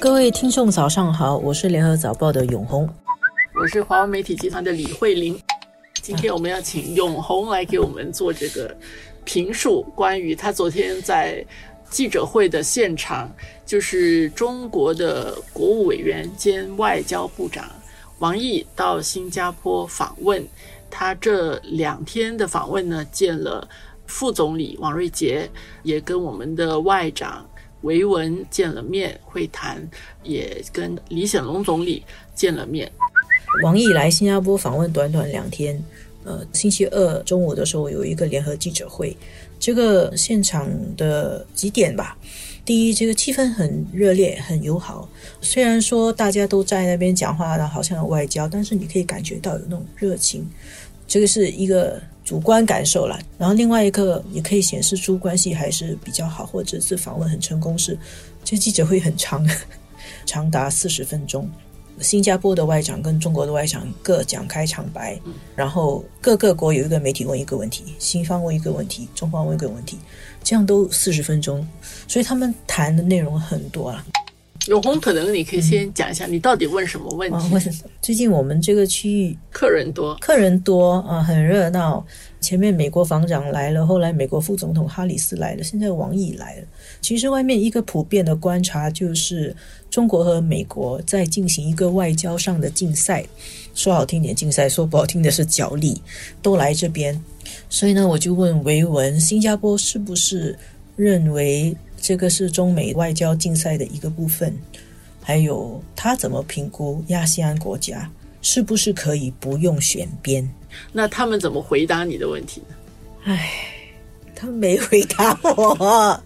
各位听众早上好，我是联合早报的永红，我是华为媒体集团的李慧玲。今天我们要请永红来给我们做这个评述，关于他昨天在记者会的现场，就是中国的国务委员兼外交部长王毅到新加坡访问，他这两天的访问呢，见了副总理王瑞杰，也跟我们的外长。维文见了面会谈，也跟李显龙总理见了面。王毅来新加坡访问短短两天，呃，星期二中午的时候有一个联合记者会，这个现场的几点吧。第一，这个气氛很热烈，很友好。虽然说大家都在那边讲话，好像有外交，但是你可以感觉到有那种热情。这个是一个。主观感受啦，然后另外一个也可以显示出关系还是比较好，或者是访问很成功。是这记者会很长，长达四十分钟。新加坡的外长跟中国的外长各讲开场白，然后各个国有一个媒体问一个问题，新方问一个问题，中方问一个问题，这样都四十分钟，所以他们谈的内容很多了。永红，可能你可以先讲一下，你到底问什么问题？问最近我们这个区域客人多，客人多啊，很热闹。前面美国防长来了，后来美国副总统哈里斯来了，现在王毅来了。其实外面一个普遍的观察就是，中国和美国在进行一个外交上的竞赛，说好听点竞赛，说不好听的是角力，都来这边。所以呢，我就问维文，新加坡是不是认为？这个是中美外交竞赛的一个部分，还有他怎么评估亚细安国家是不是可以不用选边？那他们怎么回答你的问题呢？唉，他们没回答我。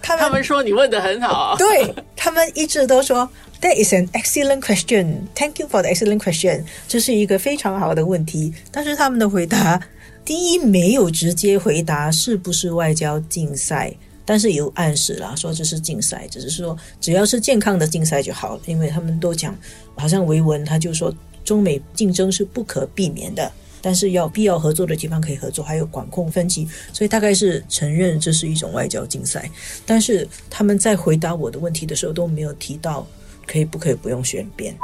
他们说你问的很好，对他们一直都说 That is an excellent question. Thank you for the excellent question. 这是一个非常好的问题。但是他们的回答，第一没有直接回答是不是外交竞赛。但是有暗示啦，说这是竞赛，只是说只要是健康的竞赛就好了，因为他们都讲，好像维文他就说中美竞争是不可避免的，但是要必要合作的地方可以合作，还有管控分歧，所以大概是承认这是一种外交竞赛。但是他们在回答我的问题的时候都没有提到可以不可以不用选边。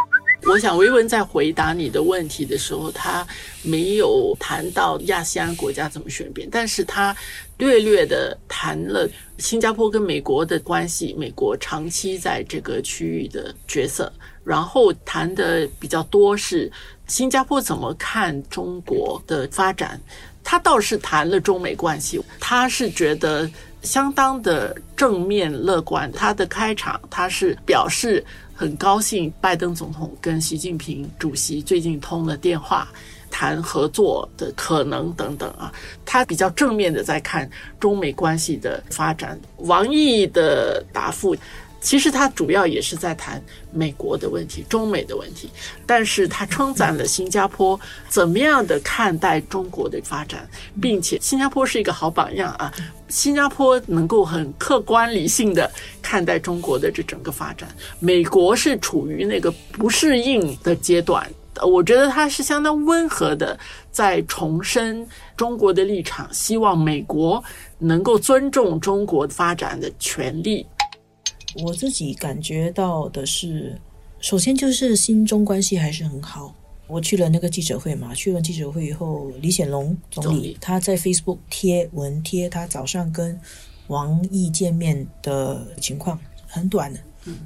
我想维文在回答你的问题的时候，他没有谈到亚细安国家怎么选边，但是他略略的谈了新加坡跟美国的关系，美国长期在这个区域的角色，然后谈的比较多是新加坡怎么看中国的发展。他倒是谈了中美关系，他是觉得相当的正面乐观。他的开场，他是表示。很高兴，拜登总统跟习近平主席最近通了电话，谈合作的可能等等啊。他比较正面的在看中美关系的发展。王毅的答复。其实他主要也是在谈美国的问题、中美的问题，但是他称赞了新加坡怎么样的看待中国的发展，并且新加坡是一个好榜样啊！新加坡能够很客观理性的看待中国的这整个发展，美国是处于那个不适应的阶段，我觉得他是相当温和的在重申中国的立场，希望美国能够尊重中国发展的权利。我自己感觉到的是，首先就是新中关系还是很好。我去了那个记者会嘛，去了记者会以后，李显龙总理他在 Facebook 贴文贴他早上跟王毅见面的情况，很短的，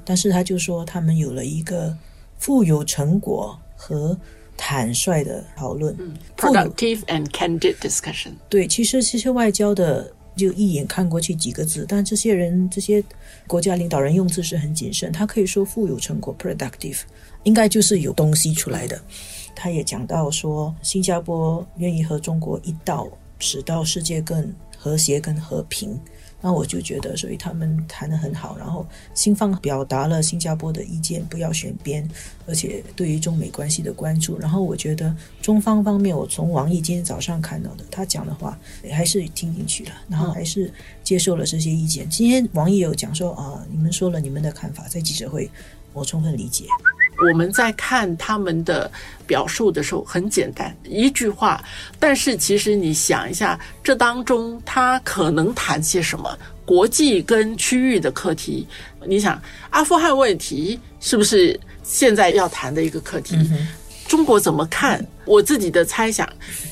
但是他就说他们有了一个富有成果和坦率的讨论，productive and candid discussion。对，其实这些外交的。就一眼看过去几个字，但这些人这些国家领导人用字是很谨慎。他可以说富有成果 （productive），应该就是有东西出来的。他也讲到说，新加坡愿意和中国一道，使到世界更和谐、更和平。那我就觉得，所以他们谈得很好，然后新方表达了新加坡的意见，不要选边，而且对于中美关系的关注。然后我觉得中方方面，我从王毅今天早上看到的，他讲的话还是听进去了，然后还是接受了这些意见。今天王毅有讲说啊，你们说了你们的看法，在记者会，我充分理解。我们在看他们的表述的时候很简单，一句话，但是其实你想一下，这当中他可能谈些什么？国际跟区域的课题，你想阿富汗问题是不是现在要谈的一个课题？中国怎么看？我自己的猜想，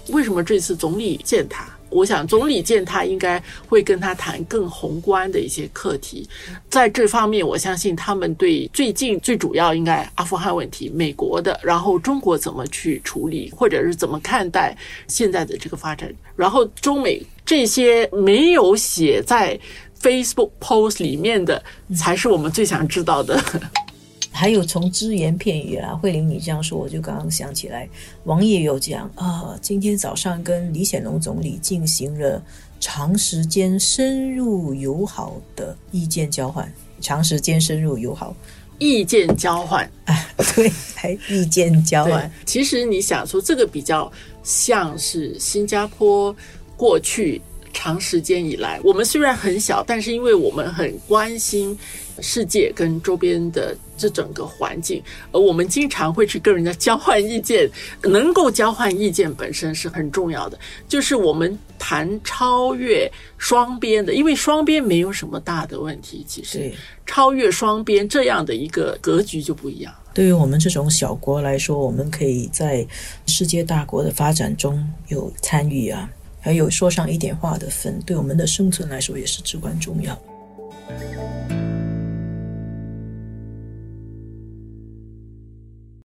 为什么这次总理见他？我想总理见他应该会跟他谈更宏观的一些课题，在这方面，我相信他们对最近最主要应该阿富汗问题，美国的，然后中国怎么去处理，或者是怎么看待现在的这个发展，然后中美这些没有写在 Facebook post 里面的，才是我们最想知道的。还有从只言片语啊，慧玲，你这样说，我就刚刚想起来，王爷有讲啊，今天早上跟李显龙总理进行了长时间深入友好的意见交换，长时间深入友好意见交换，对，还意见交换。其实你想说，这个比较像是新加坡过去。长时间以来，我们虽然很小，但是因为我们很关心世界跟周边的这整个环境，而我们经常会去跟人家交换意见。能够交换意见本身是很重要的，就是我们谈超越双边的，因为双边没有什么大的问题。其实超越双边这样的一个格局就不一样了。对于我们这种小国来说，我们可以在世界大国的发展中有参与啊。还有说上一点话的份，对我们的生存来说也是至关重要。